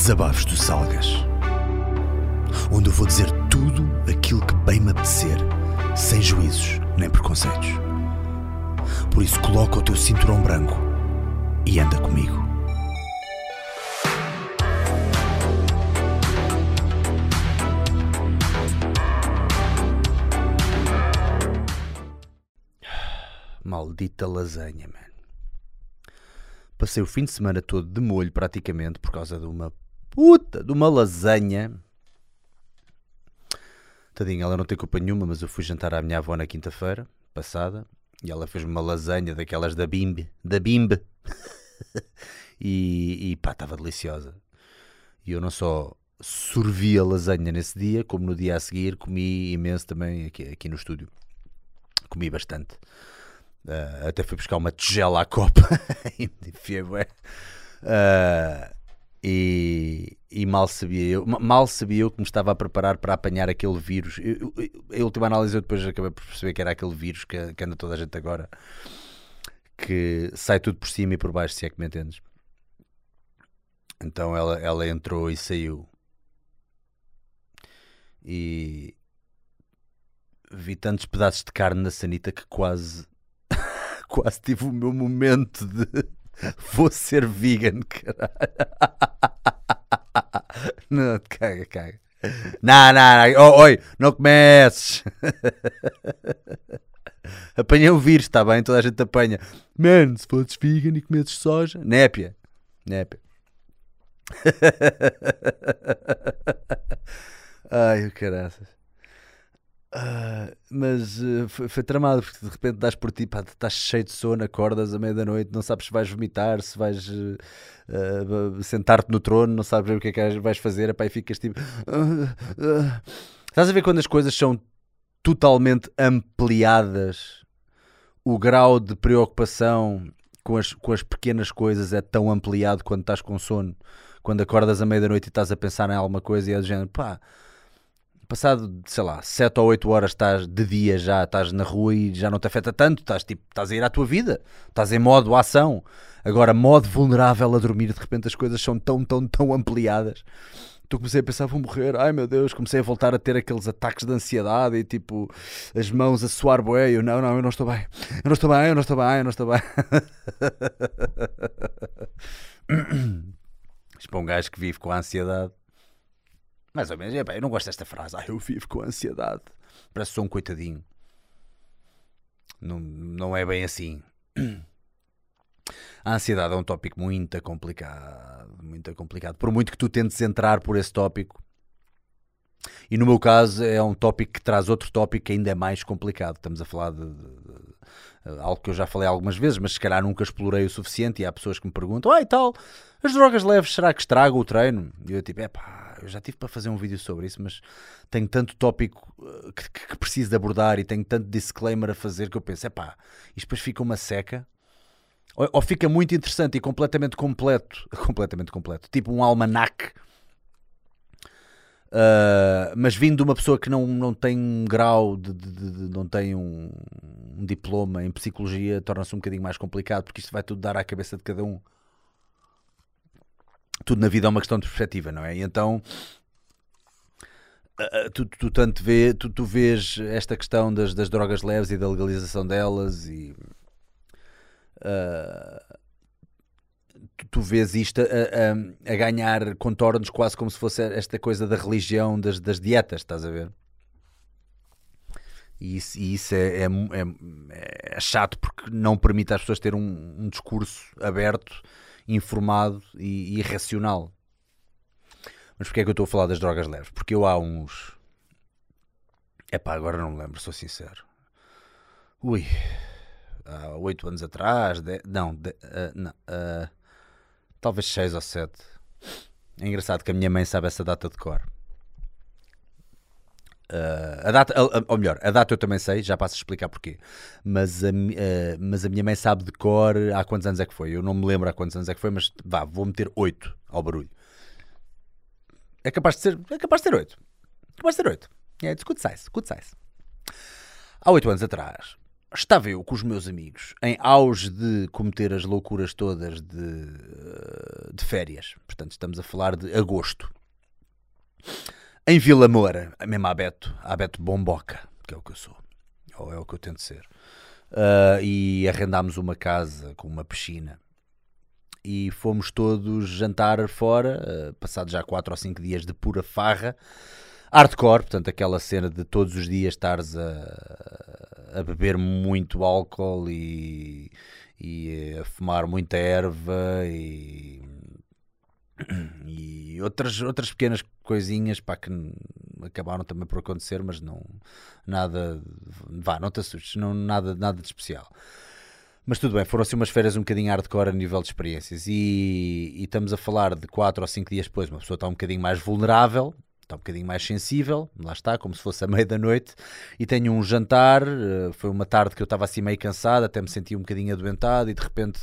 Desabafos do Salgas. Onde eu vou dizer tudo aquilo que bem me apetecer, sem juízos nem preconceitos. Por isso, coloca o teu cinturão branco e anda comigo. Maldita lasanha, mano. Passei o fim de semana todo de molho, praticamente, por causa de uma puta de uma lasanha. Tadinha, ela não tem culpa nenhuma, mas eu fui jantar à minha avó na quinta-feira passada e ela fez-me uma lasanha daquelas da Bimbe, da Bimbe. e, e pá, estava deliciosa. E eu não só sorvi a lasanha nesse dia, como no dia a seguir comi imenso também aqui, aqui no estúdio. Comi bastante. Uh, até fui buscar uma tigela à copa. uh, e, e, mal sabia eu mal sabia eu que me estava a preparar para apanhar aquele vírus. Eu, eu, a última análise eu depois acabei por perceber que era aquele vírus que, que anda toda a gente agora que sai tudo por cima e por baixo, se é que me entendes. Então ela, ela entrou e saiu. E vi tantos pedaços de carne na sanita que quase quase tive o meu momento de vou ser vegan, caralho. Não, caga, caga. Não, não, não. Oh, oi, não comeces. Apanhei o vírus, está bem? Toda a gente apanha. Mano, se fosses vegan e comesses soja. Népia. Népia. Ai, o caraças. Uh, mas uh, foi, foi, tramado porque de repente das por ti, pá, estás cheio de sono, acordas à meia da noite, não sabes se vais vomitar, se vais uh, sentar-te no trono, não sabes o que é que vais fazer, epá, e ficas tipo. Estás a ver quando as coisas são totalmente ampliadas, o grau de preocupação com as, com as pequenas coisas é tão ampliado quando estás com sono, quando acordas à meia da noite e estás a pensar em alguma coisa e é do género, pá passado, sei lá, 7 ou 8 horas estás de dia já, estás na rua e já não te afeta tanto, estás tipo, estás a ir à tua vida, estás em modo ação. Agora, modo vulnerável a dormir, de repente as coisas são tão, tão, tão ampliadas. Tu comecei a pensar, vou morrer, ai meu Deus, comecei a voltar a ter aqueles ataques de ansiedade e tipo, as mãos a suar bué, eu não, não, eu não estou bem, eu não estou bem, eu não estou bem, eu não estou bem. Isto para um gajo que vive com a ansiedade mais ou menos. Eu não gosto desta frase. Ah, eu vivo com ansiedade. Parece que sou um coitadinho. Não, não é bem assim. A ansiedade é um tópico muito complicado. Muito complicado. Por muito que tu tentes entrar por esse tópico. E no meu caso é um tópico que traz outro tópico ainda é mais complicado. Estamos a falar de, de, de, algo que eu já falei algumas vezes, mas se calhar nunca explorei o suficiente. E há pessoas que me perguntam: ah, e tal, as drogas leves será que estragam o treino? E eu tipo: é pá, eu já tive para fazer um vídeo sobre isso, mas tenho tanto tópico uh, que, que, que preciso de abordar e tenho tanto disclaimer a fazer que eu penso, é pá, isto depois fica uma seca. Ou, ou, fica muito interessante e completamente completo, completamente completo, tipo um almanac. Uh, mas vindo de uma pessoa que não, não tem um grau, de, de, de não tem um, um diploma em psicologia, torna-se um bocadinho mais complicado, porque isto vai tudo dar à cabeça de cada um tudo na vida é uma questão de perspectiva, não é? E então tu, tu tanto vê, tu, tu vês esta questão das, das drogas leves e da legalização delas e uh, tu, vês isto a, a, a, ganhar contornos quase como se fosse esta coisa da religião das, das dietas, estás a ver? E isso, e isso é, é, é, é, chato porque não permite às pessoas ter um, um discurso aberto informado e, e racional. Mas porquê é que eu estou a falar das drogas leves? Porque eu há uns. É pá, agora não me lembro, sou sincero. Ui, há oito anos atrás, de... não, de... uh, não uh, talvez seis ou sete. É engraçado que a minha mãe sabe essa data de cor. Uh, a data, ou melhor, a data eu também sei, já passo a explicar porquê. Mas a, uh, mas a minha mãe sabe de cor há quantos anos é que foi. Eu não me lembro há quantos anos é que foi, mas vá, vou meter 8 ao barulho. É capaz de ser, é capaz de ter 8. É capaz de ter 8. É, it's good size, good size. Há 8 anos atrás, estava eu com os meus amigos em auge de cometer as loucuras todas de, de férias. Portanto, estamos a falar de agosto. Em Vila Moura, mesmo a Beto, a Beto Bomboca, que é o que eu sou, ou é o que eu tento ser. Uh, e arrendámos uma casa com uma piscina e fomos todos jantar fora, uh, passado já 4 ou 5 dias de pura farra. Hardcore, portanto, aquela cena de todos os dias estares a, a beber muito álcool e, e a fumar muita erva e, e outras, outras pequenas coisinhas pá, que acabaram também por acontecer, mas não nada, vá, não te assustes, não, nada, nada de especial. Mas tudo bem, foram assim umas férias um bocadinho hardcore a nível de experiências. E, e estamos a falar de 4 ou 5 dias depois, uma pessoa está um bocadinho mais vulnerável, está um bocadinho mais sensível, lá está, como se fosse a meia da noite, e tenho um jantar, eh, foi uma tarde que eu estava assim meio cansado, até me sentia um bocadinho adoentado, e de repente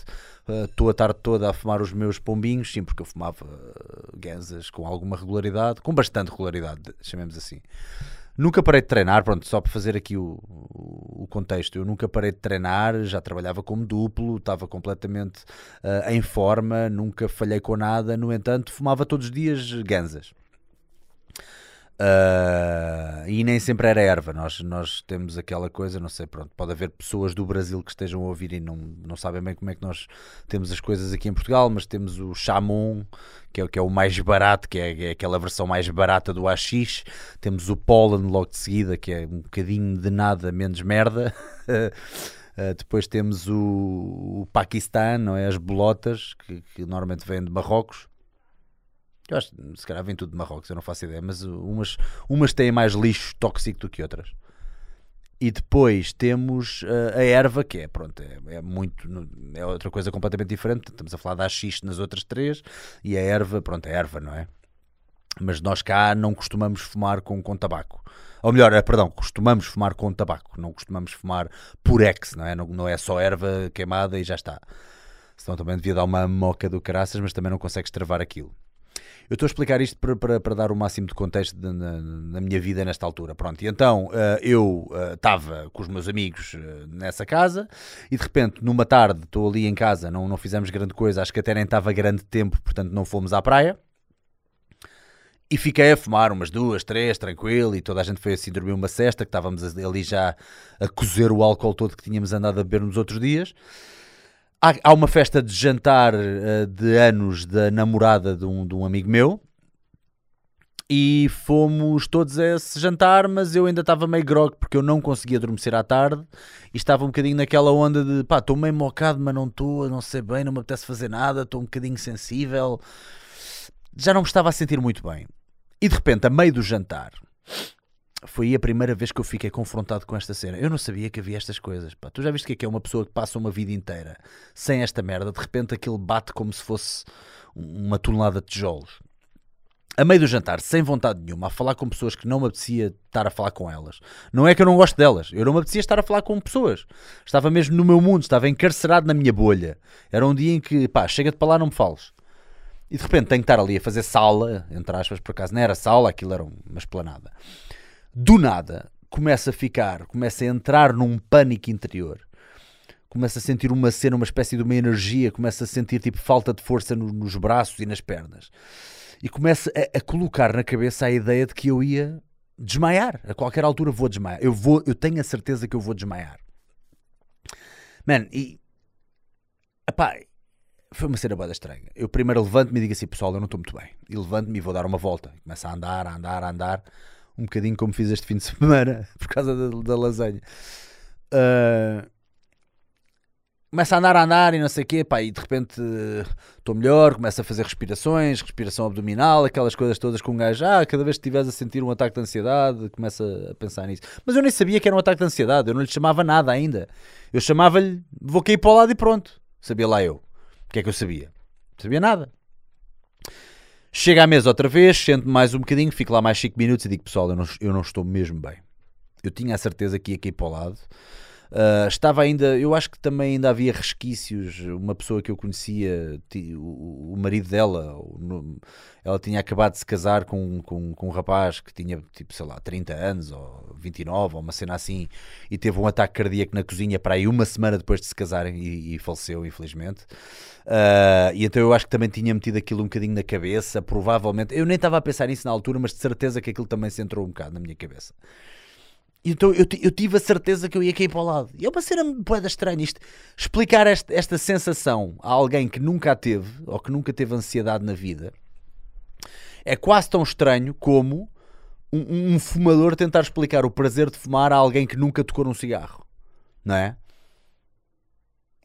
eh, estou a tarde toda a fumar os meus pombinhos, sim, porque eu fumava uh, ganzas com alguma regularidade, com bastante regularidade, chamemos assim. Nunca parei de treinar, pronto, só para fazer aqui o, o, contexto. Eu nunca parei de treinar, já trabalhava como duplo, estava completamente uh, em forma, nunca falhei com nada. No entanto, fumava todos os dias ganzas. Uh, e nem sempre era erva. Nós, nós temos aquela coisa, não sei, pronto, pode haver pessoas do Brasil que estejam a ouvir e não, não sabem bem como é que nós temos as coisas aqui em Portugal, mas temos o chamon, que é, que é o mais barato, que é, é aquela versão mais barata do AX. Temos o Pollen logo de seguida, que é um bocadinho de nada menos merda. Uh, depois temos o, o Paquistão, é? As bolotas, que, que normalmente vêm de Marrocos. Eu acho se calhar vem tudo de Marrocos, eu não faço ideia, mas umas, umas têm mais lixo tóxico do que outras. E depois temos uh, a erva, que é, pronto, é, é, muito, é outra coisa completamente diferente. Estamos a falar da xiste nas outras três e a erva, pronto, é erva, não é? Mas nós cá não costumamos fumar com, com tabaco. Ou melhor, é, perdão, costumamos fumar com tabaco, não costumamos fumar por ex, não é? Não, não é só erva queimada e já está. Senão também devia dar uma moca do caraças, mas também não consegues travar aquilo. Eu estou a explicar isto para, para, para dar o máximo de contexto de, na, na, minha vida nesta altura. Pronto, e então uh, eu estava uh, com os meus amigos uh, nessa casa e de repente, numa tarde, estou ali em casa, não, não fizemos grande coisa, acho que até nem estava grande tempo, portanto não fomos à praia. E fiquei a fumar umas duas, três, tranquilo, e toda a gente foi assim dormir uma cesta, que estávamos ali já a cozer o álcool todo que tínhamos andado a beber nos outros dias. Há, há uma festa de jantar uh, de anos da namorada de um, de um amigo meu. E fomos todos a esse jantar, mas eu ainda estava meio grog porque eu não conseguia adormecer à tarde. E estava um bocadinho naquela onda de pá, estou meio mocado, mas não estou, não sei bem, não me apetece fazer nada, estou um bocadinho sensível, já não me estava a sentir muito bem. E de repente, a meio do jantar, foi a primeira vez que eu fiquei confrontado com esta cena. Eu não sabia que havia estas coisas. Pá. Tu já viste o que é, que é uma pessoa que passa uma vida inteira sem esta merda? De repente aquilo bate como se fosse uma tonelada de tijolos. A meio do jantar, sem vontade nenhuma, a falar com pessoas que não me apetecia estar a falar com elas. Não é que eu não gosto delas, eu não me apetecia estar a falar com pessoas. Estava mesmo no meu mundo, estava encarcerado na minha bolha. Era um dia em que, pá, chega-te para lá, não me fales. E de repente tenho que estar ali a fazer sala, entre aspas, por acaso não era sala, aquilo era uma esplanada do nada começa a ficar, começa a entrar num pânico interior. Começa a sentir uma cena, uma espécie de uma energia, começa a sentir tipo falta de força no, nos braços e nas pernas. E começa a, a, colocar na cabeça a ideia de que eu ia desmaiar. A qualquer altura vou desmaiar. Eu, vou, eu tenho a certeza que eu vou desmaiar. Man, e. Epá, foi uma cena boa estranha. Eu primeiro levanto-me e digo assim, pessoal, eu não estou muito bem. E levanto-me e vou dar uma volta. Começa a andar, a andar, a andar um bocadinho como fiz este fim de semana por causa da, da lasanha. Uh, começa a andar a andar e não sei o quê, pá, e de repente estou uh, melhor, começa a fazer respirações, respiração abdominal, aquelas coisas todas com um gajo, ah, cada vez que estiveres a sentir um ataque de ansiedade, começa a pensar nisso. Mas eu nem sabia que era um ataque de ansiedade, eu não lhe chamava nada ainda. Eu chamava-lhe, vou cair para o lado e pronto. Sabia lá eu. O que é que eu sabia? Não sabia nada. Chega à mesa outra vez, sento mais um bocadinho, fico lá mais 5 minutos e digo: Pessoal, eu não, eu não estou mesmo bem. Eu tinha a certeza que ia cair para o lado. Uh, estava ainda, eu acho que também ainda havia resquícios. Uma pessoa que eu conhecia, o, o marido dela, no, ela tinha acabado de se casar com, com, com um rapaz que tinha tipo, sei lá, 30 anos ou 29 ou uma cena assim, e teve um ataque cardíaco na cozinha para aí uma semana depois de se casarem e, e faleceu, infelizmente. Uh, e então eu acho que também tinha metido aquilo um bocadinho na cabeça, provavelmente. Eu nem estava a pensar nisso na altura, mas de certeza que aquilo também se entrou um bocado na minha cabeça. Então eu, eu tive a certeza que eu ia cair para o lado. E é uma cena boeda estranha isto. Explicar esta, esta sensação a alguém que nunca a teve, ou que nunca teve ansiedade na vida, é quase tão estranho como um, um fumador tentar explicar o prazer de fumar a alguém que nunca tocou num cigarro. Não é?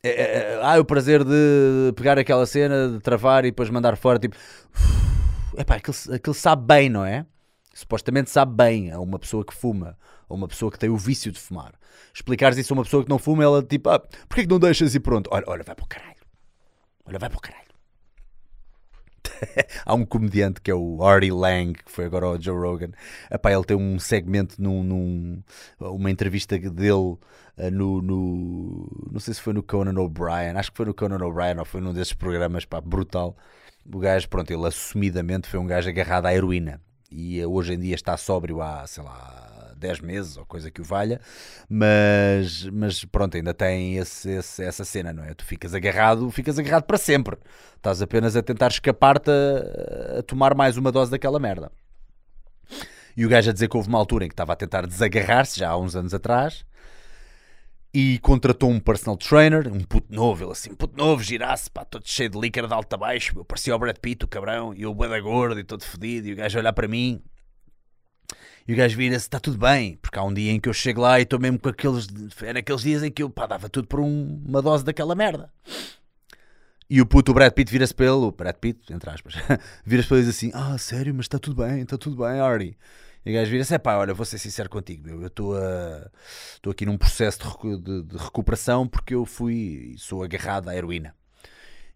É, é, é, ah, o prazer de pegar aquela cena, de travar e depois mandar fora, tipo, epá, aquilo, aquilo sabe bem, não é? Supostamente sabe bem a uma pessoa que fuma, a uma pessoa que tem o vício de fumar. Explicares isso a uma pessoa que não fuma, ela tipo, ah, porquê que não deixas e pronto? Olha, olha, vai para o caralho. Olha, vai para o caralho. Há um comediante que é o Artie Lang, que foi agora o Joe Rogan. Epá, ele tem um segmento num, num uma entrevista dele uh, no, no, Não sei se foi no Conan O'Brien, acho que foi no Conan O'Brien ou foi num desses programas, pá, brutal. O gajo, pronto, ele assumidamente foi um gajo agarrado à heroína e hoje em dia está sóbrio há, sei lá, 10 meses ou coisa que o valha, mas, mas pronto, ainda tem esse, esse, essa cena, não é? Tu ficas agarrado, ficas agarrado para sempre. Estás apenas a tentar escapar-te a, a tomar mais uma dose daquela merda. E o gajo a dizer que houve uma altura em que estava a tentar desagarrar-se, já há uns anos atrás, e contratou um personal trainer, um puto novo, ele assim, puto novo, girasse, pá, todo cheio de líquido de alto a baixo, eu parecia o Brad Pitt, o cabrão, e o da gordo e todo fedido, e o gajo olhar para mim, e o gajo vira-se, está tudo bem, porque há um dia em que eu chego lá e estou mesmo com aqueles. Era aqueles dias em que eu pá, dava tudo por um, uma dose daquela merda. E o puto, Brad Pitt, vira-se ele, o Brad Pitt, entre aspas, vira-se ele e diz assim: Ah, sério, mas está tudo bem, está tudo bem, Artie. E o gajo vira-se: É pá, olha, vou ser sincero contigo, meu, eu estou aqui num processo de, recu de, de recuperação porque eu fui, sou agarrado à heroína.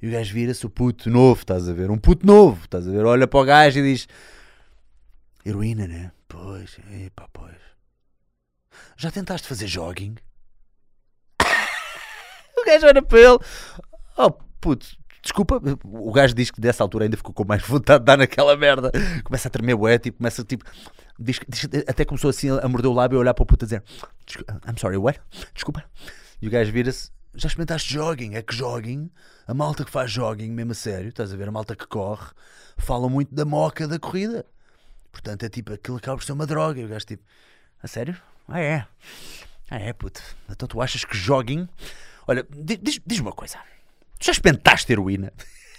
E o gajo vira-se, o puto novo, estás a ver? Um puto novo, estás a ver? Olha para o gajo e diz: Heroína, né? Pois, epá, pois. Já tentaste fazer jogging? o gajo olha para ele. Oh, puto, desculpa. O gajo diz que dessa altura ainda ficou com mais vontade de dar naquela merda. Começa a tremer o tipo, começa tipo. Diz, diz, até começou assim a morder o lábio e olhar para o puto a dizer: I'm sorry, what? Desculpa. E o gajo vira-se: Já experimentaste jogging? É que jogging, a malta que faz jogging, mesmo a sério, estás a ver? A malta que corre, fala muito da moca da corrida. Portanto, é tipo, aquilo acaba por ser uma droga. E o gajo tipo, a sério? Ah, é? Ah, é, puto. Então tu achas que joguem? Olha, diz-me diz uma coisa. Tu já experimentaste heroína?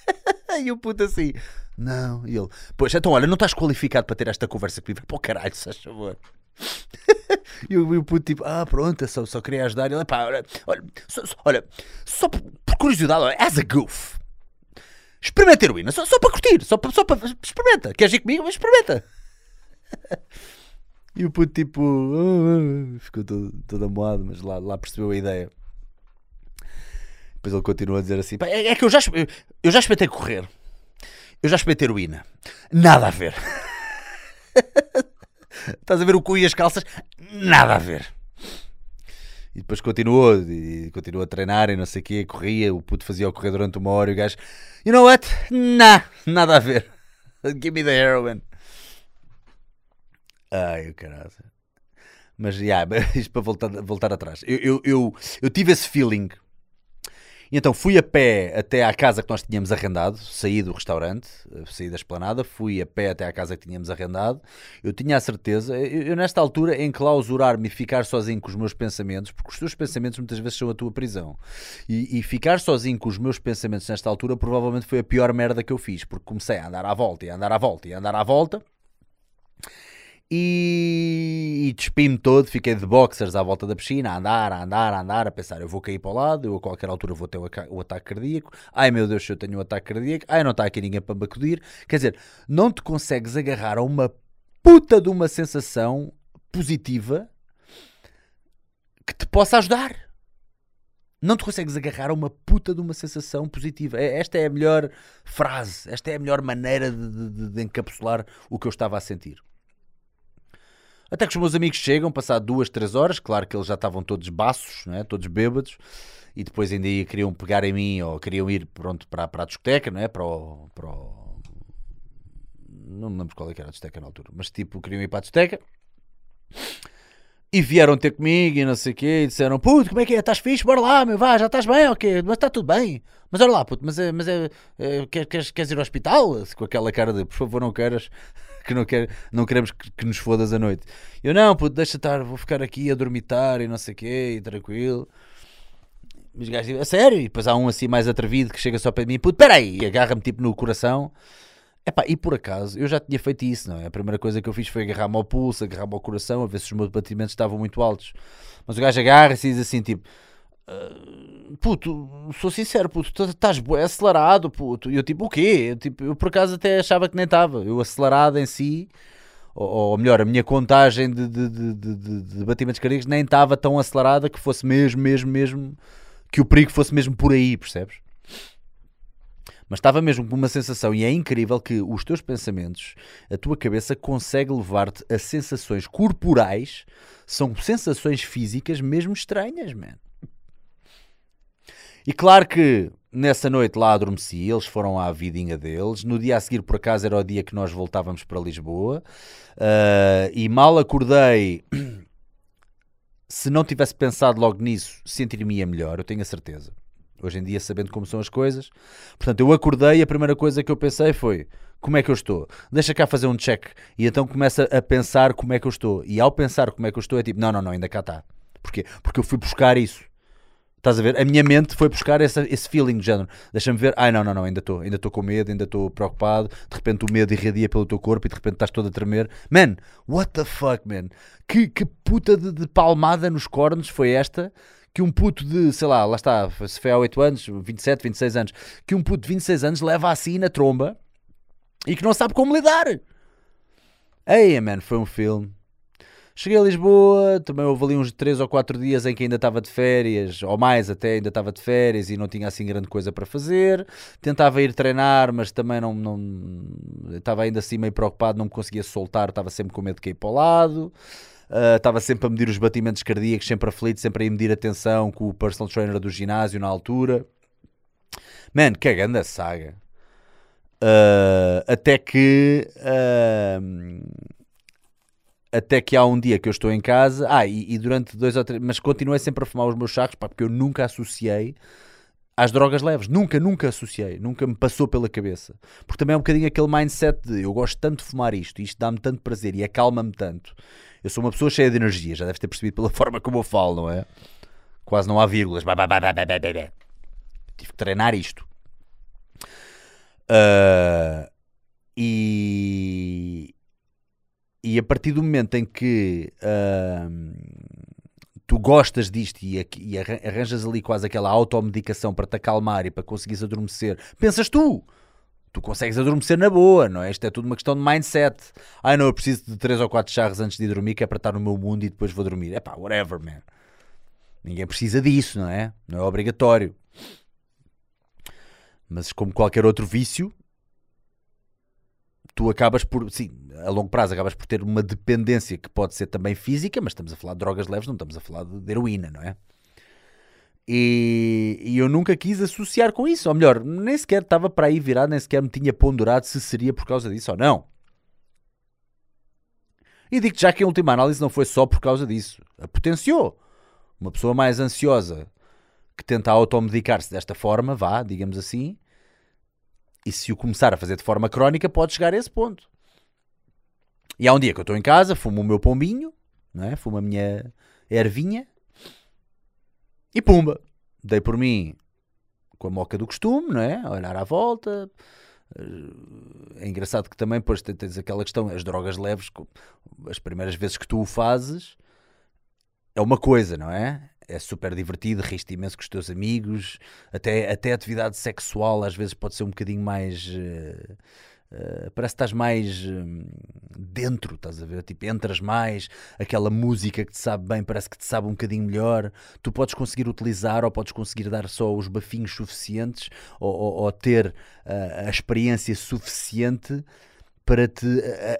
e o puto assim, não. E ele, pois, então olha, não estás qualificado para ter esta conversa comigo. Pô, caralho, se faz favor. e, o, puto tipo, ah, pronto, só, só queria ajudar. E ele, pá, olha, olha, só, olha, só por, por curiosidade, olha, as a goof. Experimenta heroína, só, só para curtir, só para, só para. Experimenta. Queres ir comigo? Experimenta. e o puto tipo uh, ficou todo, todo amoado, mas lá, lá percebeu a ideia. Depois ele continua a dizer assim: é, é que eu já, eu já experimentei correr, eu já experimentei heroína, nada a ver. Estás a ver o cu e as calças? Nada a ver. E depois continuou, e continuou a treinar e não sei o quê, corria, o puto fazia o correr durante uma hora e o gajo, you know what? Nah, nada a ver. Give me the heroin. Ai, o caralho. Mas, yeah, isto para voltar, voltar atrás. Eu, eu, eu, eu tive esse feeling. E então fui a pé até à casa que nós tínhamos arrendado, saí do restaurante, eh, saí da esplanada, fui a pé até à casa que tínhamos arrendado. Eu tinha a certeza, eu, eu nesta altura, enclausurar-me e ficar sozinho com os meus pensamentos, porque os teus pensamentos muitas vezes são a tua prisão. E, e ficar sozinho com os meus pensamentos nesta altura provavelmente foi a pior merda que eu fiz, porque comecei a andar à volta e a andar à volta e a andar à volta e, e despi-me todo, fiquei de boxers à volta da piscina, a andar, a andar, a andar, a pensar, eu vou cair para o lado, eu a qualquer altura vou ter o, o ataque cardíaco, ai meu Deus, eu tenho um ataque cardíaco, ai não está aqui ninguém para me acudir, quer dizer, não te consegues agarrar a uma puta de uma sensação positiva que te possa ajudar. Não te consegues agarrar a uma puta de uma sensação positiva. É, esta é a melhor frase, esta é a melhor maneira de, de, de encapsular o que eu estava a sentir. Até que os meus amigos chegam, passado duas, três horas, claro que eles já estavam todos baços, não é? todos bêbados, e depois ainda ia, queriam pegar em mim ou queriam ir pronto, para, para a discoteca, não é? Para o, para o... Não me lembro qual é era a discoteca na altura, mas tipo, queriam ir para a discoteca. E vieram ter comigo e não sei o quê, e disseram: Puto, como é que é? Estás fixe? Bora lá, meu, vá, já estás bem? Ok, mas está tudo bem. Mas olha lá, puto, mas, é, mas é, é, queres, queres ir ao hospital? Com aquela cara de: Por favor, não queiras, que não, quer, não queremos que, que nos fodas a noite. Eu: Não, puto, deixa estar, vou ficar aqui a dormitar e não sei o quê, e tranquilo. Os gajos, a sério? E depois há um assim mais atrevido que chega só para mim: Puto, peraí, agarra-me tipo no coração. Epá, e por acaso, eu já tinha feito isso, não é? A primeira coisa que eu fiz foi agarrar-me ao pulso, agarrar-me ao coração, a ver se os meus batimentos estavam muito altos. Mas o gajo agarra-se e diz assim, tipo... Puto, sou sincero, puto, estás acelerado, puto. E eu tipo, o quê? Eu, tipo, eu por acaso até achava que nem estava. Eu acelerado em si, ou, ou melhor, a minha contagem de, de, de, de, de batimentos cardíacos nem estava tão acelerada que fosse mesmo, mesmo, mesmo... Que o perigo fosse mesmo por aí, percebes? mas estava mesmo com uma sensação, e é incrível que os teus pensamentos, a tua cabeça consegue levar-te a sensações corporais, são sensações físicas mesmo estranhas, man. E claro que nessa noite lá adormeci, eles foram à vidinha deles. No dia a seguir, por acaso, era o dia que nós voltávamos para Lisboa. Uh, e mal acordei, se não tivesse pensado logo nisso, sentiria-me melhor, eu tenho a certeza. Hoje em dia, sabendo como são as coisas. Portanto, eu acordei e a primeira coisa que eu pensei foi: como é que eu estou? Deixa cá fazer um check. E então começa a pensar como é que eu estou. E ao pensar como é que eu estou, é tipo: não, não, não, ainda cá está. Porquê? Porque eu fui buscar isso. Estás a ver? A minha mente foi buscar esse, esse feeling de género. Deixa-me ver. Ai, não, não, não, ainda estou. Ainda estou com medo, ainda estou preocupado. De repente o medo irradia pelo teu corpo e de repente estás todo a tremer. Man, what the fuck, man? Que, que puta de, de palmada nos cornos foi esta? que um puto de, sei lá, lá está, se foi há 8 anos, 27, 26 anos, que um puto de 26 anos leva assim na tromba e que não sabe como lidar. Ei, man, foi um filme. Cheguei a Lisboa, também houve ali uns 3 ou 4 dias em que ainda estava de férias, ou mais até, ainda estava de férias e não tinha assim grande coisa para fazer. Tentava ir treinar, mas também não, não estava ainda assim meio preocupado, não me conseguia soltar, estava sempre com medo de cair para o lado. Uh, estava sempre a medir os batimentos cardíacos, sempre aflito, sempre a medir a tensão com o personal trainer do ginásio na altura. Man, cagando a saga. Uh, até que. Uh, até que há um dia que eu estou em casa. Ah, e, e, durante dois ou três. Mas continuei sempre a fumar os meus charros, pá, porque eu nunca associei às drogas leves. Nunca, nunca associei. Nunca me passou pela cabeça. Porque também é um bocadinho aquele mindset de eu gosto tanto de fumar isto, isto dá-me tanto prazer e acalma-me tanto eu sou uma pessoa cheia de energia, já deve ter percebido pela forma como eu falo, não é? Quase não há vírgulas. Tive que treinar isto. Uh, e, e a partir do momento em que uh, tu gostas disto e, e arranjas ali quase aquela automedicação para te acalmar e para conseguires adormecer, pensas tu tu consegues adormecer na boa, não é? Isto é tudo uma questão de mindset. Ah, não, eu preciso de 3 ou 4 charros antes de dormir, que é para estar no meu mundo e depois vou dormir. É pá, whatever, man. Ninguém precisa disso, não é? Não é obrigatório. Mas como qualquer outro vício, tu acabas por, sim, a longo prazo acabas por ter uma dependência que pode ser também física, mas estamos a falar de drogas leves, não estamos a falar de heroína, não é? E, e, eu nunca quis associar com isso, ou melhor, nem sequer estava para aí virado, nem sequer me tinha ponderado se seria por causa disso ou não. E digo já que em última análise não foi só por causa disso, a potenciou. Uma pessoa mais ansiosa que tenta automedicar-se desta forma, vá, digamos assim, e se o começar a fazer de forma crónica, pode chegar a esse ponto. E há um dia que eu estou em casa, fumo o meu pombinho, não é? fumo a minha ervinha e pumba, dei por mim com a moca do costume, não é? A olhar à volta. É engraçado que também depois tens aquela questão, as drogas leves, as primeiras vezes que tu o fazes, é uma coisa, não é? É super divertido, riste imenso com os teus amigos, até, até atividade sexual às vezes pode ser um bocadinho mais. Uh, Uh, parece que estás mais uh, dentro, estás a ver? Tipo, entras mais, aquela música que te sabe bem, parece que te sabe um bocadinho melhor. Tu podes conseguir utilizar ou podes conseguir dar só os bafinhos suficientes ou, ou, ou ter uh, a experiência suficiente para te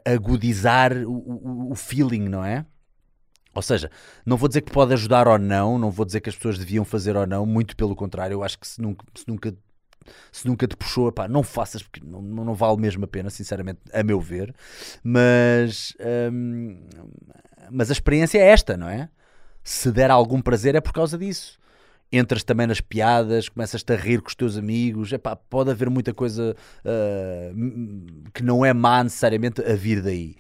agudizar o, o, o feeling, não é? Ou seja, não vou dizer que pode ajudar ou não, não vou dizer que as pessoas deviam fazer ou não, muito pelo contrário, eu acho que se nunca, se nunca, se nunca te puxou, não faças porque não, não vale mesmo a pena, sinceramente, a meu ver. Mas, hum, mas a experiência é esta, não é? Se der algum prazer é por causa disso entras também nas piadas, começas-te a rir com os teus amigos, Epá, pode haver muita coisa uh, que não é má necessariamente a vir daí.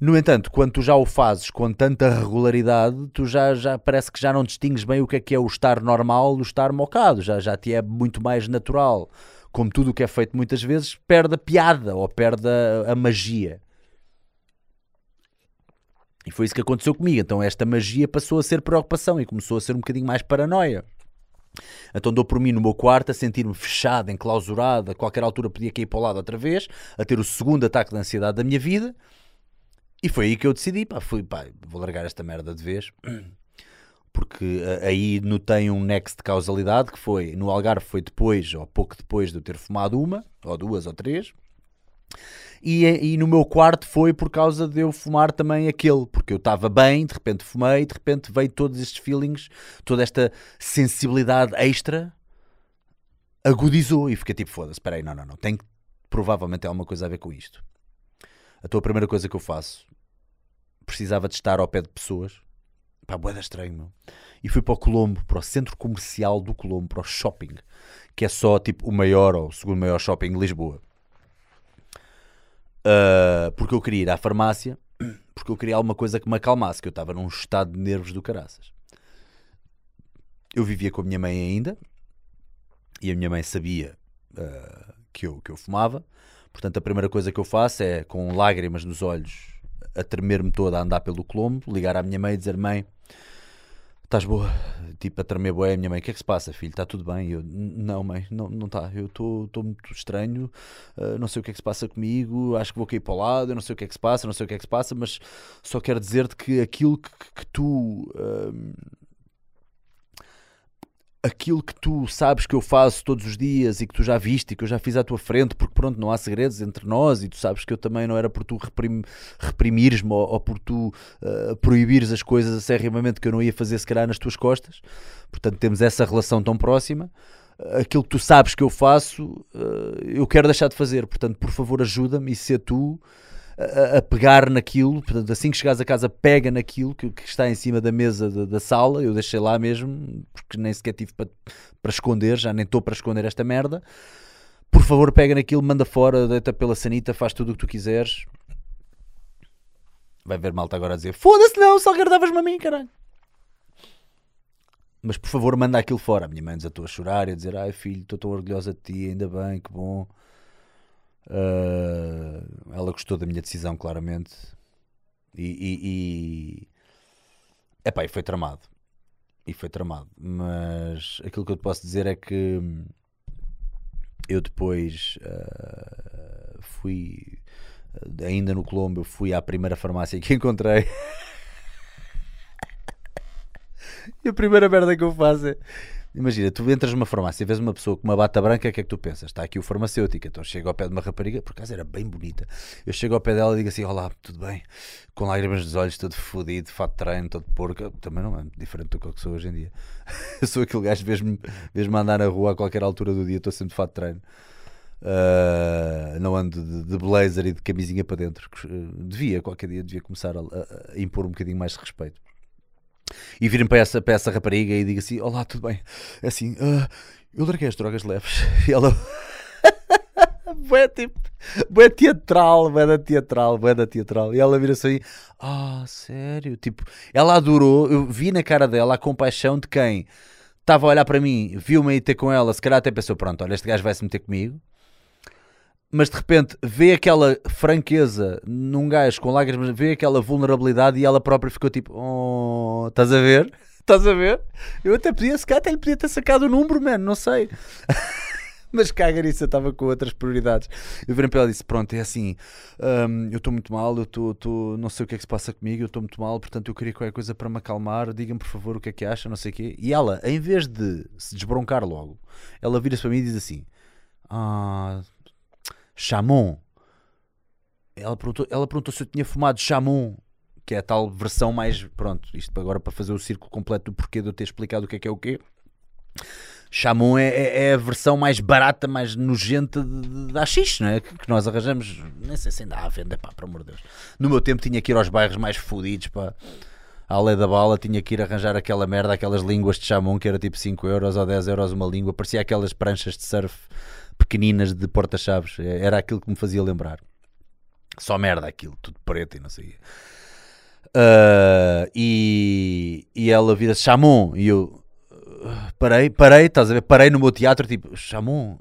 No entanto, quando tu já o fazes com tanta regularidade, tu já, já parece que já não distingues bem o que é que é o estar normal do estar mocado, já, já te é muito mais natural. Como tudo o que é feito muitas vezes, perde a piada ou perde a, a magia. E foi isso que aconteceu comigo. Então esta magia passou a ser preocupação e começou a ser um bocadinho mais paranoia. Então dou por mim no meu quarto a sentir-me fechado, enclausurado, a qualquer altura podia cair para o lado outra vez, a ter o segundo ataque de ansiedade da minha vida. E foi aí que eu decidi, pá, fui, pá, vou largar esta merda de vez. Porque aí notei um nexo de causalidade que foi, no Algarve foi depois, ou pouco depois de eu ter fumado uma, ou duas, ou três. E, e no meu quarto foi por causa de eu fumar também aquele, porque eu estava bem, de repente fumei, de repente veio todos estes feelings, toda esta sensibilidade extra agudizou e fiquei tipo, foda-se, espera aí, não, não, não, tem provavelmente ter alguma coisa a ver com isto. A tua primeira coisa que eu faço, precisava de estar ao pé de pessoas, pá, boeda estranho, meu. E fui para o Colombo, para o centro comercial do Colombo, para o shopping, que é só tipo o maior ou o segundo maior shopping de Lisboa uh, porque eu queria ir à farmácia, porque eu queria alguma coisa que me acalmasse, que eu estava num estado de nervos do caraças. Eu vivia com a minha mãe ainda, e a minha mãe sabia uh, que, eu, que eu fumava, portanto a primeira coisa que eu faço é, com lágrimas nos olhos, a tremer-me toda a andar pelo Colombo, ligar à minha mãe e dizer: Mãe, estás boa? Tipo, a tremer boa, a minha mãe, o que é que se passa, filho? Está tudo bem? Eu, não, mãe, não está. Tá. eu estou muito estranho, uh, não sei o que é que se passa comigo, acho que vou cair para o lado, eu não sei o que é que se passa, não sei o que é que se passa, mas só quero dizer-te que aquilo que, que tu. Uh, aquilo que tu sabes que eu faço todos os dias e que tu já viste e que eu já fiz à tua frente, porque pronto, não há segredos entre nós e tu sabes que eu também não era por tu reprim, reprimires-me ou, ou, por tu uh, proibires as coisas acerrimamente que eu não ia fazer se calhar nas tuas costas. Portanto, temos essa relação tão próxima. Aquilo que tu sabes que eu faço, uh, eu quero deixar de fazer. Portanto, por favor, ajuda-me e se tu a, pegar naquilo, portanto, assim que chegares a casa, pega naquilo que, que está em cima da mesa da, da, sala. Eu deixei lá mesmo, porque nem sequer tive para, para esconder, já nem estou para esconder esta merda. Por favor, pega naquilo, manda fora, deita pela sanita, faz tudo o que tu quiseres. Vai ver malta agora a dizer: Foda-se, não, só agradavas-me a mim, caralho. Mas por favor, manda aquilo fora. A minha mãe desatou a chorar e a dizer: Ai filho, estou tão orgulhosa de ti, ainda bem, que bom. Uh, ela gostou da minha decisão, claramente. E, e, e... Epá, e foi tramado. E foi tramado. Mas aquilo que eu te posso dizer é que eu depois uh, fui, ainda no Colombo, fui à primeira farmácia que encontrei. e a primeira merda que eu faço é Imagina, tu entras numa farmácia e vês uma pessoa com uma bata branca, o que é que tu pensas? Está aqui o farmacêutico, então chego ao pé de uma rapariga, por acaso era bem bonita. Eu chego ao pé dela e digo assim: Olá, tudo bem? Com lágrimas nos olhos, todo fodido, fato de treino, todo porco. Também não é diferente do que sou hoje em dia. eu sou aquele gajo, vês-me vês andar na rua a qualquer altura do dia, estou sempre de fato de treino. Uh, não ando de, de, blazer e de camisinha para dentro. Devia, qualquer dia, devia começar a, a, a impor um bocadinho mais de respeito e virem para essa, para essa rapariga e digo assim: Olá, tudo bem? É assim, uh, eu larguei as drogas leves. E ela. Bué tipo, bué teatral, bué da teatral, bué da teatral. E ela vira-se aí, ah, sério? Tipo, ela adorou, eu vi na cara dela a compaixão de quem estava a olhar para mim, viu-me aí ter com ela, se calhar até pensou, pronto, olha, este gajo vai se meter comigo mas de repente vê aquela franqueza num gajo com lágrimas, vê aquela vulnerabilidade e ela própria ficou tipo: Oh, estás a ver? Estás a ver? Eu até podia, se até lhe podia ter sacado o número, mano, não sei. mas caga nisso, eu estava com outras prioridades. Eu virei para ela e disse: Pronto, é assim, um, eu estou muito mal, eu estou, não sei o que é que se passa comigo, eu estou muito mal, portanto eu queria qualquer coisa para me acalmar, diga-me por favor o que é que acha, não sei o quê. E ela, em vez de se desbroncar logo, ela vira-se para mim e diz assim: Ah Chamon. ela perguntou, ela perguntou se eu tinha fumado chamon, que é a tal versão mais. Pronto, isto agora para fazer o círculo completo do porquê de eu ter explicado o que é que é o quê. Chamon é, é, é a versão mais barata, mais nojenta da não é? Que, que nós arranjamos. Nem sei se ainda há venda, pá, pelo amor de Deus. No meu tempo tinha que ir aos bairros mais fodidos, pá. À lei da bala tinha que ir arranjar aquela merda, aquelas línguas de chamon que era tipo 5 euros ou 10 euros uma língua. Parecia aquelas pranchas de surf pequeninas de porta-chaves. Era aquilo que me fazia lembrar. Só merda aquilo, tudo preto e não sei. Uh, e, e ela vira-se Chamon e eu parei, parei, estás a ver? Parei no meu teatro, tipo, Chamon,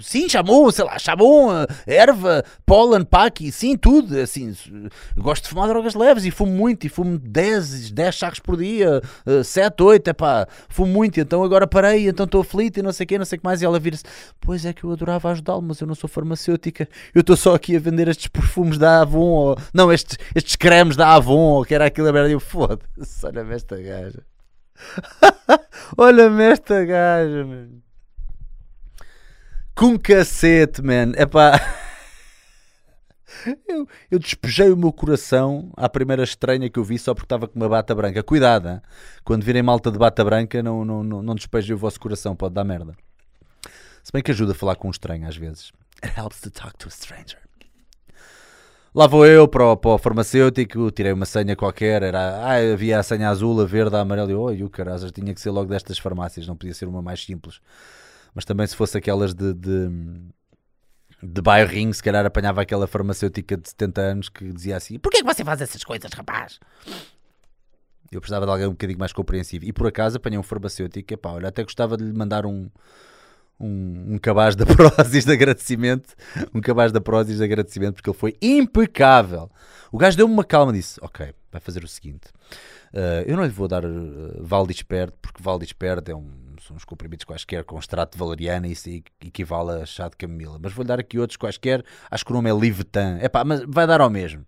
sim, chamou, sei lá, chamou, erva, pólen, paqui, sim, tudo. Assim, gosto de fumar drogas leves e fumo muito, e fumo 10, 10 sacos por dia, 7, 8, é pá, fumo muito, então agora parei, então estou aflito e não sei o que, não sei o que mais. E ela vira-se, pois é que eu adorava ajudá-lo, mas eu não sou farmacêutica, eu estou só aqui a vender estes perfumes da Avon, ou, não, estes, estes cremes da Avon, ou que era aquilo, e eu foda-se, olha-me esta gaja. olha-me esta gaja, mano com cacete, man. É pá. Eu, eu, despejei o meu coração à primeira estranha que eu vi só porque estava com uma bata branca. Cuidado, hein? quando virem malta de bata branca, não, não, não, não despejem o vosso coração, pode dar merda. Se bem que ajuda a falar com um estranho às vezes. It helps to talk to a stranger. Lá vou eu para o, para o farmacêutico, tirei uma senha qualquer, era, ah, havia a senha azul, a verde, a amarela, e oh, o caralho, tinha que ser logo destas farmácias, não podia ser uma mais simples mas também se fosse aquelas de, de, de bairrinho, se calhar apanhava aquela farmacêutica de 70 anos que dizia assim: Porquê que você faz essas coisas, rapaz? Eu precisava de alguém um bocadinho mais compreensivo. E por acaso apanhei um farmacêutico, epá, olha, até gostava de lhe mandar um, um, um cabaz da Prozis de agradecimento, um cabaz da Prozis de agradecimento, porque ele foi impecável. O gajo deu-me uma calma e disse: Ok, vai fazer o seguinte. Uh, eu não lhe vou dar uh, Valdisperto, porque Valdisperto é um, uns comprimidos quaisquer com extrato de valeriana e isso equivale a chá de camomila. Mas vou-lhe dar aqui outros quaisquer, acho que o nome é Livetan. É pá, mas vai dar ao mesmo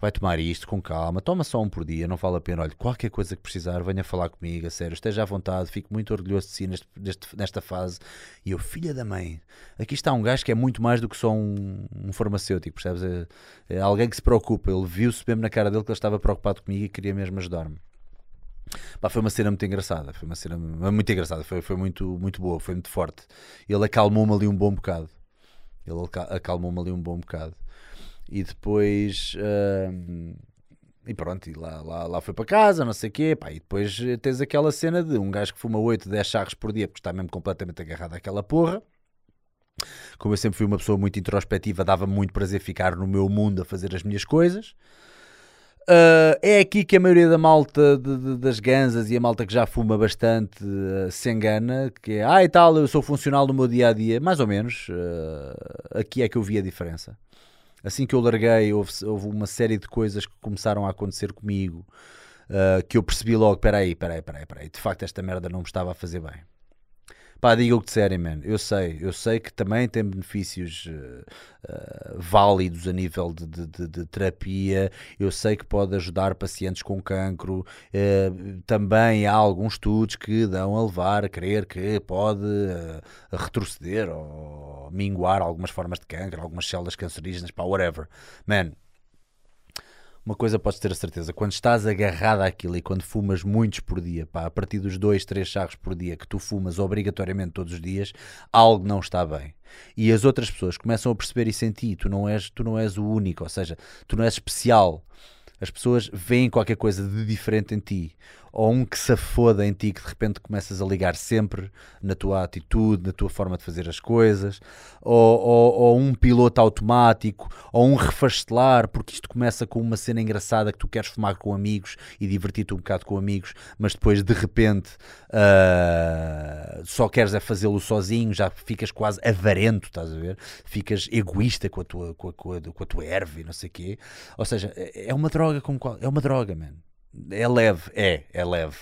vai tomar isto com calma, toma só um por dia, não vale a pena. Olha, qualquer coisa que precisar, venha falar comigo, a sério, esteja à vontade, fico muito orgulhoso de si neste, neste, nesta fase. E eu, filha da mãe, aqui está um gajo que é muito mais do que só um, um farmacêutico, percebes? É, é, alguém que se preocupa. Ele viu-se mesmo na cara dele que ele estava preocupado comigo e queria mesmo ajudar-me. Pá, foi uma cena muito engraçada, foi uma cena muito engraçada, foi, foi muito, muito boa, foi muito forte. Ele acalmou-me ali um bom bocado. Ele acalmou-me ali um bom bocado e depois. Uh, e pronto, e lá, lá, lá foi para casa, não sei o quê. Pá, e depois tens aquela cena de um gajo que fuma 8, 10 charros por dia porque está mesmo completamente agarrado àquela porra. Como eu sempre fui uma pessoa muito introspectiva, dava muito prazer ficar no meu mundo a fazer as minhas coisas. Uh, é aqui que a maioria da malta de, de, das ganzas e a malta que já fuma bastante uh, se engana, que é, ah e tal, eu sou funcional no meu dia a dia, mais ou menos. Uh, aqui é que eu vi a diferença assim que eu larguei, houve, houve uma série de coisas que começaram a acontecer comigo que eu percebi logo: peraí, peraí, peraí, peraí, de facto esta merda não me estava a fazer bem. Pá, diga o que disserem, man. Eu sei, eu sei que também tem benefícios uh, uh, válidos a nível de, de, de, de, terapia. Eu sei que pode ajudar pacientes com cancro. Uh, também há alguns estudos que dão a levar a crer que pode retroceder ou minguar algumas formas de cancro, algumas células cancerígenas, pá, whatever. Man, uma coisa podes ter a certeza, quando estás agarrado àquilo e quando fumas muitos por dia, pá, a partir dos dois, três charros por dia que tu fumas obrigatoriamente todos os dias, algo não está bem. E as outras pessoas começam a perceber isso em ti, tu não és, tu não és o único, ou seja, tu não és especial. As pessoas veem qualquer coisa de diferente em ti ou um que se afoda em ti que de repente começas a ligar sempre na tua atitude, na tua forma de fazer as coisas, ou, ou, ou um piloto automático, ou um refastelar, porque isto começa com uma cena engraçada que tu queres fumar com amigos e divertir-te um bocado com amigos, mas depois de repente uh, só queres é fazê-lo sozinho, já ficas quase avarento, estás a ver? Ficas egoísta com a tua, com a, com a, com a tua erva e não sei o quê. Ou seja, é, é uma droga como qual, é uma droga, mano é leve, é, é leve.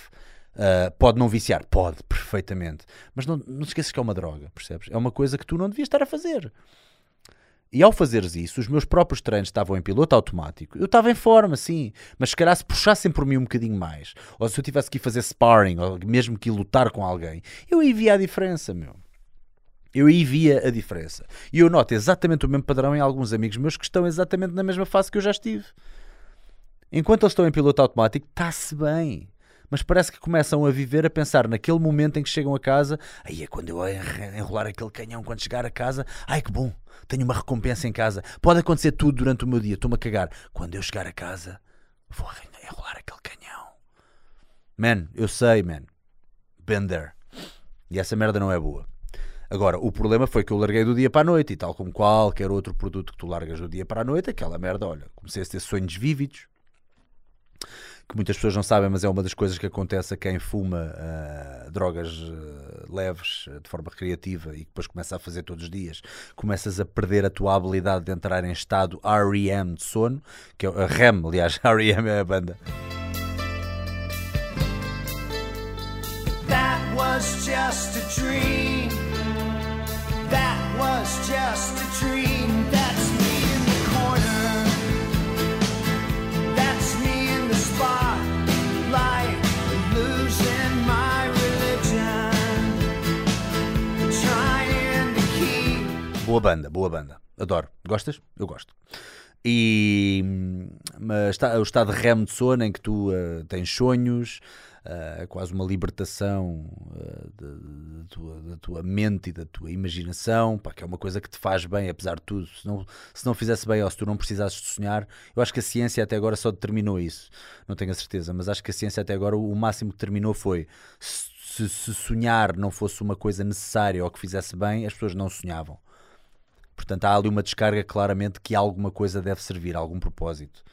Uh, pode não viciar? Pode, perfeitamente. Mas não, não te esqueças que é uma droga, percebes? É uma coisa que tu não devias estar a fazer. E ao fazeres isso, os meus próprios treinos estavam em piloto automático. Eu estava em forma, sim, mas se calhar se puxassem por mim um bocadinho mais, ou se eu tivesse que ir fazer sparring, ou mesmo que ir lutar com alguém, eu ia ver a diferença, meu. Eu aí via a diferença. E eu noto exatamente o mesmo padrão em alguns amigos meus que estão exatamente na mesma fase que eu já estive. Enquanto eles estão em piloto automático, está-se bem. Mas parece que começam a viver a pensar naquele momento em que chegam a casa. Aí é quando eu enrolar aquele canhão quando chegar a casa. Ai que bom, tenho uma recompensa em casa. Pode acontecer tudo durante o meu dia, estou-me a cagar. Quando eu chegar a casa, vou enrolar aquele canhão. Man, eu sei, man. Been there. E essa merda não é boa. Agora, o problema foi que eu larguei do dia para a noite, e tal como qualquer outro produto que tu largas do dia para a noite, aquela merda, olha, comecei a ter sonhos vívidos, que muitas pessoas não sabem, mas é uma das coisas que acontece a quem fuma uh, drogas uh, leves uh, de forma recreativa e depois começa a fazer todos os dias. Começas a perder a tua habilidade de entrar em estado REM de sono, que é REM, aliás, REM é a banda. That was just a dream. That was just a dream. Boa banda, boa banda. Adoro. Gostas? Eu gosto. E está, o estado de REM de sono em que tu uh, tens sonhos, uh, quase uma libertação uh, da, tua, da, tua, mente e da tua imaginação, pá, que é uma coisa que te faz bem, apesar de tudo. Se não, se não fizesse bem ou se tu não precisasses de sonhar, eu acho que a ciência até agora só determinou isso. Não tenho a certeza, mas acho que a ciência até agora o máximo que determinou foi se, se sonhar não fosse uma coisa necessária ou que fizesse bem, as pessoas não sonhavam. Portanto, há ali uma descarga claramente que alguma coisa deve servir, algum propósito.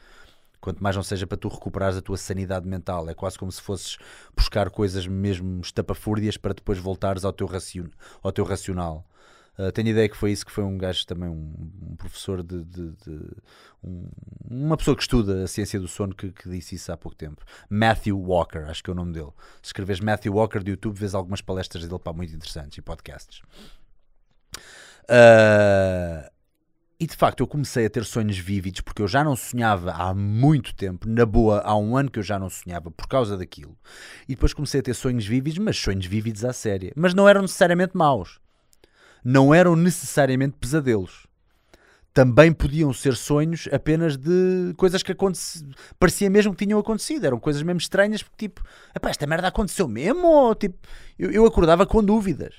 Quanto mais não seja para tu recuperares a tua sanidade mental. É quase como se fosses buscar coisas mesmo estapafúrdias para depois voltares ao teu, racion, ao teu racional. Uh, tenho ideia que foi isso que foi um gajo também, um, um professor de, de, de um, uma pessoa que estuda a ciência do sono que, que, disse isso há pouco tempo. Matthew Walker, acho que é o nome dele. Se escreves Matthew Walker do YouTube, vês algumas palestras dele para muito interessantes e podcasts. Uh, e de facto eu comecei a ter sonhos vívidos porque eu já não sonhava há muito tempo, na boa, há um ano que eu já não sonhava por causa daquilo. E depois comecei a ter sonhos vívidos, mas sonhos vívidos à séria. Mas não eram necessariamente maus. Não eram necessariamente pesadelos. Também podiam ser sonhos apenas de coisas que aconteciam. Parecia mesmo que tinham acontecido. Eram coisas mesmo estranhas, porque tipo, esta merda aconteceu mesmo? Ou tipo, eu, eu acordava com dúvidas.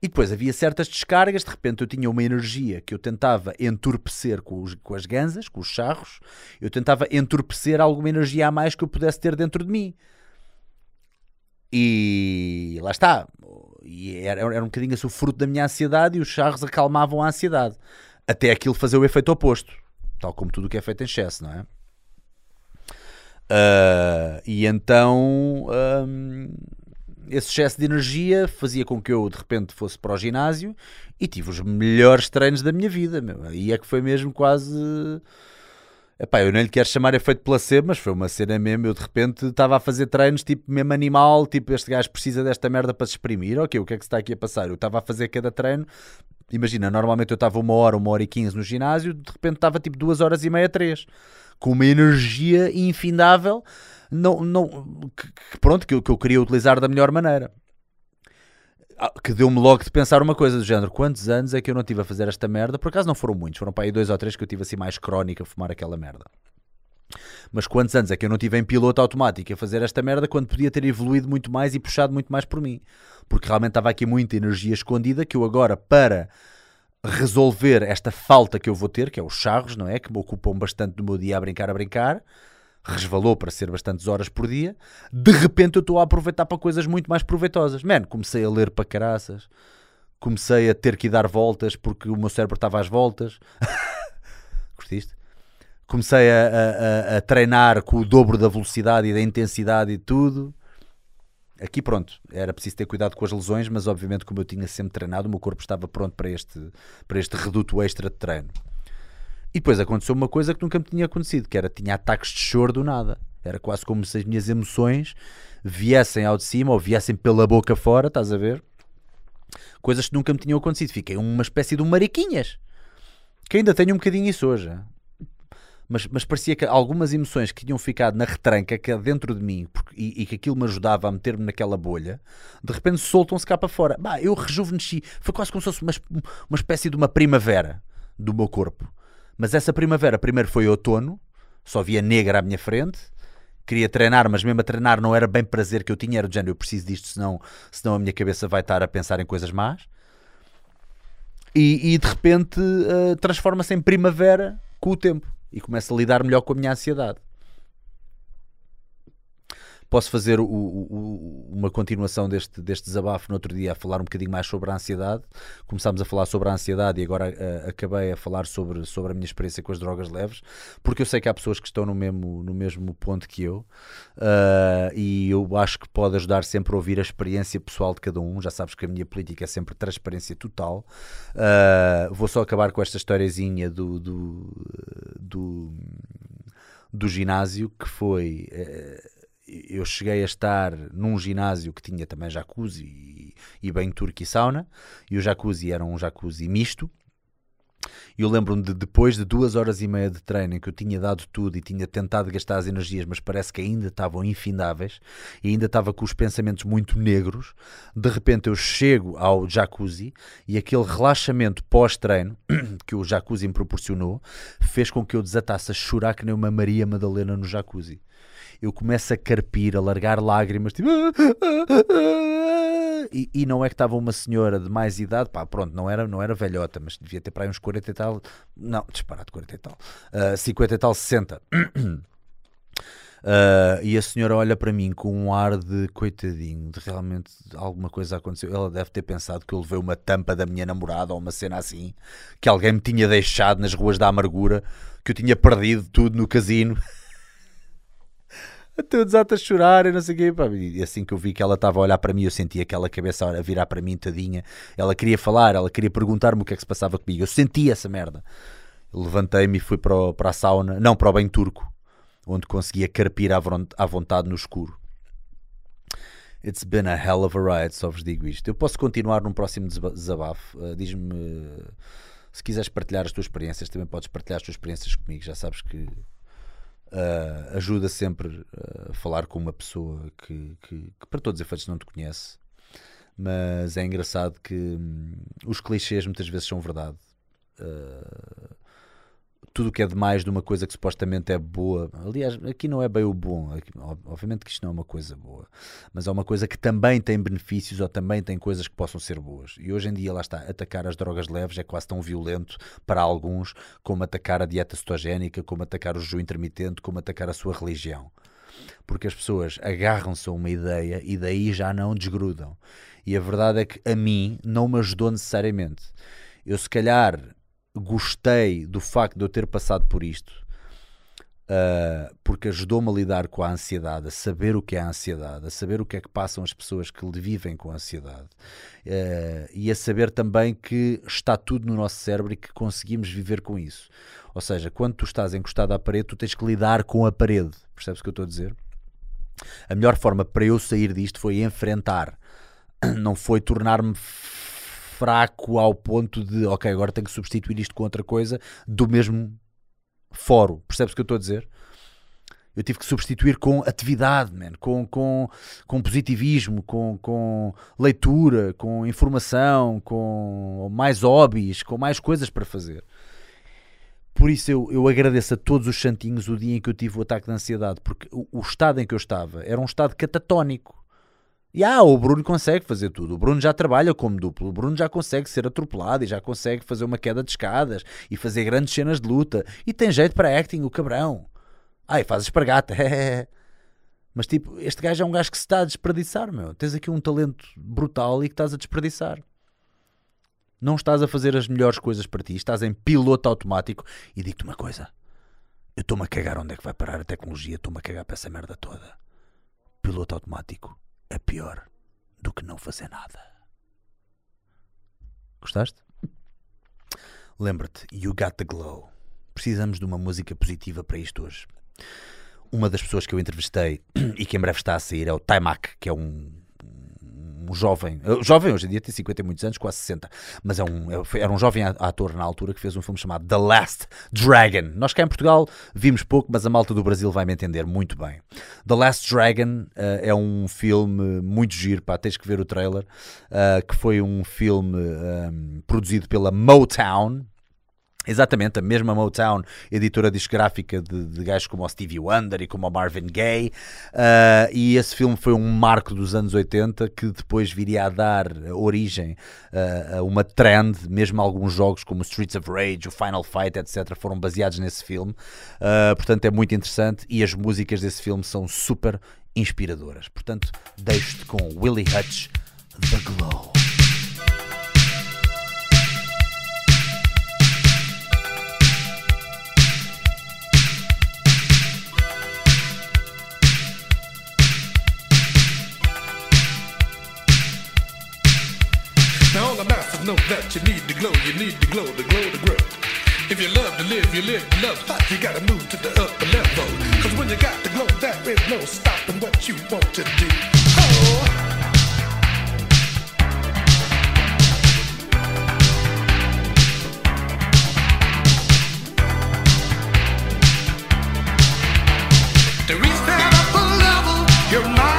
E depois havia certas descargas, de repente eu tinha uma energia que eu tentava entorpecer com, os, com as ganzas, com os charros, eu tentava entorpecer alguma energia a mais que eu pudesse ter dentro de mim. E lá está. E era, era um bocadinho assim, o fruto da minha ansiedade e os charros acalmavam a ansiedade. Até aquilo fazer o efeito oposto. Tal como tudo o que é feito em excesso, não é? Uh, e então. Um, esse excesso de energia fazia com que eu de repente fosse para o ginásio e tive os melhores treinos da minha vida. Meu. Aí é que foi mesmo quase. Epá, eu nem lhe quero chamar efeito placebo, mas foi uma cena mesmo. Eu de repente estava a fazer treinos tipo mesmo animal, tipo este gajo precisa desta merda para se exprimir. Ok, o que é que se está aqui a passar? Eu estava a fazer cada treino. Imagina, normalmente eu estava uma hora, uma hora e quinze no ginásio, de repente estava tipo duas horas e meia, três, com uma energia infindável não, não, que, pronto, que eu, que eu queria utilizar da melhor maneira. Ah, que deu-me logo de pensar uma coisa do género: quantos anos é que eu não tive a fazer esta merda? Por acaso não foram muitos, foram para aí dois ou três que eu tive assim mais crónica a fumar aquela merda. Mas quantos anos é que eu não tive em piloto automático a fazer esta merda quando podia ter evoluído muito mais e puxado muito mais por mim? Porque realmente estava aqui muita energia escondida que eu agora, para resolver esta falta que eu vou ter, que é os charros, não é? Que me ocupam bastante do meu dia a brincar, a brincar resvalou para ser bastantes horas por dia, de repente eu estou a aproveitar para coisas muito mais proveitosas. Man, comecei a ler para caraças, comecei a ter que dar voltas porque o meu cérebro estava às voltas. Curtiste? Comecei a, a, a, treinar com o dobro da velocidade e da intensidade e tudo. Aqui pronto, era preciso ter cuidado com as lesões, mas obviamente como eu tinha sempre treinado, o meu corpo estava pronto para este, para este reduto extra de treino. E depois aconteceu uma coisa que nunca me tinha acontecido, que era tinha ataques de choro do nada. Era quase como se as minhas emoções viessem ao de cima ou viessem pela boca fora, estás a ver? Coisas que nunca me tinham acontecido. Fiquei uma espécie de um mariquinhas. Que ainda tenho um bocadinho isso hoje. mas, mas parecia que algumas emoções que tinham ficado na retranca que é dentro de mim porque, e, e, que aquilo me ajudava a meter-me naquela bolha, de repente soltam-se cá para fora. Bah, eu rejuvenesci, foi quase como se fosse uma, uma espécie de uma primavera do meu corpo. Mas essa primavera, primeiro foi outono, só via negra à minha frente, queria treinar, mas mesmo a treinar não era bem prazer que eu tinha, era do género, eu preciso disto, senão, senão a minha cabeça vai estar a pensar em coisas más. E, e de repente uh, transforma-se em primavera com o tempo e começo a lidar melhor com a minha ansiedade. Posso fazer o, o, uma continuação deste, deste desabafo no outro dia a falar um bocadinho mais sobre a ansiedade. Começámos a falar sobre a ansiedade e agora uh, acabei a falar sobre, sobre a minha experiência com as drogas leves, porque eu sei que há pessoas que estão no mesmo, no mesmo ponto que eu uh, e eu acho que pode ajudar sempre a ouvir a experiência pessoal de cada um. Já sabes que a minha política é sempre transparência total. Uh, vou só acabar com esta historiazinha do, do, do, do ginásio que foi eu cheguei a estar num ginásio que tinha também jacuzzi e, e banho turco e sauna, e o jacuzzi era um jacuzzi misto. E eu lembro-me de depois de duas horas e meia de treino em que eu tinha dado tudo e tinha tentado gastar as energias, mas parece que ainda estavam infindáveis e ainda estava com os pensamentos muito negros. De repente eu chego ao jacuzzi e aquele relaxamento pós-treino que o jacuzzi me proporcionou fez com que eu desatasse a chorar que nem uma Maria Madalena no jacuzzi eu começo a carpir, a largar lágrimas, tipo. E, e, não é que estava uma senhora de mais idade, pá, pronto, não era, não era velhota, mas devia ter para aí uns 40 e tal, não, disparado 40 e tal, uh, 50 e tal, 60. Uh, e a senhora olha para mim com um ar de coitadinho, de realmente alguma coisa aconteceu. Ela deve ter pensado que eu levei uma tampa da minha namorada ou uma cena assim, que alguém me tinha deixado nas ruas da amargura, que eu tinha perdido tudo no casino. Até eu desato a chorar e não sei o quê. E assim que eu vi que ela estava a olhar para mim, eu senti aquela cabeça a virar para mim, tadinha. Ela queria falar, ela queria perguntar-me o que é que se passava comigo. Eu senti essa merda. Levantei-me e fui para, o, para a sauna, não, para o banho turco, onde conseguia carpir à vontade no escuro. It's been a hell of a ride, só vos digo isto. Eu posso continuar num próximo desabafo. Uh, Diz-me se quiseres partilhar as tuas experiências, também podes partilhar as tuas experiências comigo. Já sabes que Uh, ajuda sempre a falar com uma pessoa que, que, que, para todos os efeitos, não te conhece. Mas é engraçado que hum, os clichês muitas vezes são verdade. Uh, tudo o que é demais de uma coisa que supostamente é boa. Aliás, aqui não é bem o bom, obviamente que isto não é uma coisa boa, mas é uma coisa que também tem benefícios ou também tem coisas que possam ser boas. E hoje em dia, lá está, atacar as drogas leves é quase tão violento para alguns como atacar a dieta cetogénica, como atacar o jejum intermitente, como atacar a sua religião. Porque as pessoas agarram-se a uma ideia e daí já não desgrudam. E a verdade é que a mim não me ajudou necessariamente. Eu, se calhar, gostei do facto de eu ter passado por isto, uh, porque ajudou-me a lidar com a ansiedade, a saber o que é a ansiedade, a saber o que é que passam as pessoas que vivem com a ansiedade uh, e a saber também que está tudo no nosso cérebro e que conseguimos viver com isso. Ou seja, quando tu estás encostado à parede, tu tens que lidar com a parede. Percebes o que eu estou a dizer? A melhor forma para eu sair disto foi enfrentar, não foi tornar-me fraco ao ponto de, ok, agora tenho que substituir isto com outra coisa do mesmo foro. Percebes o que eu estou a dizer? Eu tive que substituir com atividade, man, com, com, com positivismo, com, com leitura, com informação, com mais hobbies, com mais coisas para fazer. Por isso eu, eu agradeço a todos os santinhos o dia em que eu tive o ataque de ansiedade, porque o, o estado em que eu estava era um estado catatónico. E ah, o Bruno consegue fazer tudo. O Bruno já trabalha como duplo. O Bruno já consegue ser atropelado e já consegue fazer uma queda de escadas e fazer grandes cenas de luta. E tem jeito para acting, o cabrão. Ai, faz espargata. Mas tipo, este gajo é um gajo que se está a desperdiçar, meu. Tens aqui um talento brutal e que estás a desperdiçar. Não estás a fazer as melhores coisas para ti. Estás em piloto automático. E digo-te uma coisa. Eu estou-me a cagar onde é que vai parar a tecnologia. Estou-me a cagar para essa merda toda. Piloto automático é pior do que não fazer nada. Gostaste? Lembra-te, You Got the Glow. Precisamos de uma música positiva para isto hoje. Uma das pessoas que eu entrevistei e que em breve está a sair é o Taimak, que é um, um jovem, jovem hoje em dia tem 50 e muitos anos, quase 60, mas é um, é, era um jovem ator na altura que fez um filme chamado The Last Dragon. Nós cá em Portugal vimos pouco, mas a malta do Brasil vai me entender muito bem. The Last Dragon uh, é um filme muito giro, pá, tens que ver o trailer, uh, que foi um filme um, produzido pela Motown, Exatamente, a mesma Motown, editora discográfica de, de gajos como o Stevie Wonder e como o Marvin Gaye. Uh, e esse filme foi um marco dos anos 80 que depois viria a dar origem uh, a uma trend. Mesmo alguns jogos como Streets of Rage, o Final Fight, etc., foram baseados nesse filme. Uh, portanto, é muito interessante e as músicas desse filme são super inspiradoras. Portanto, deixo-te com Willie Hutch, The Glow. Know that you need to glow, you need to glow, to glow, to grow. If you love to live, you live to love hot, you gotta move to the upper level. Cause when you got the glow, there is no stopping what you want to do. Oh. To reach that upper level, your mind,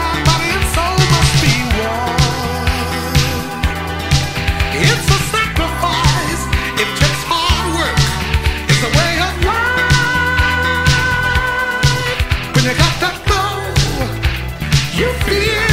you got that glow, you feel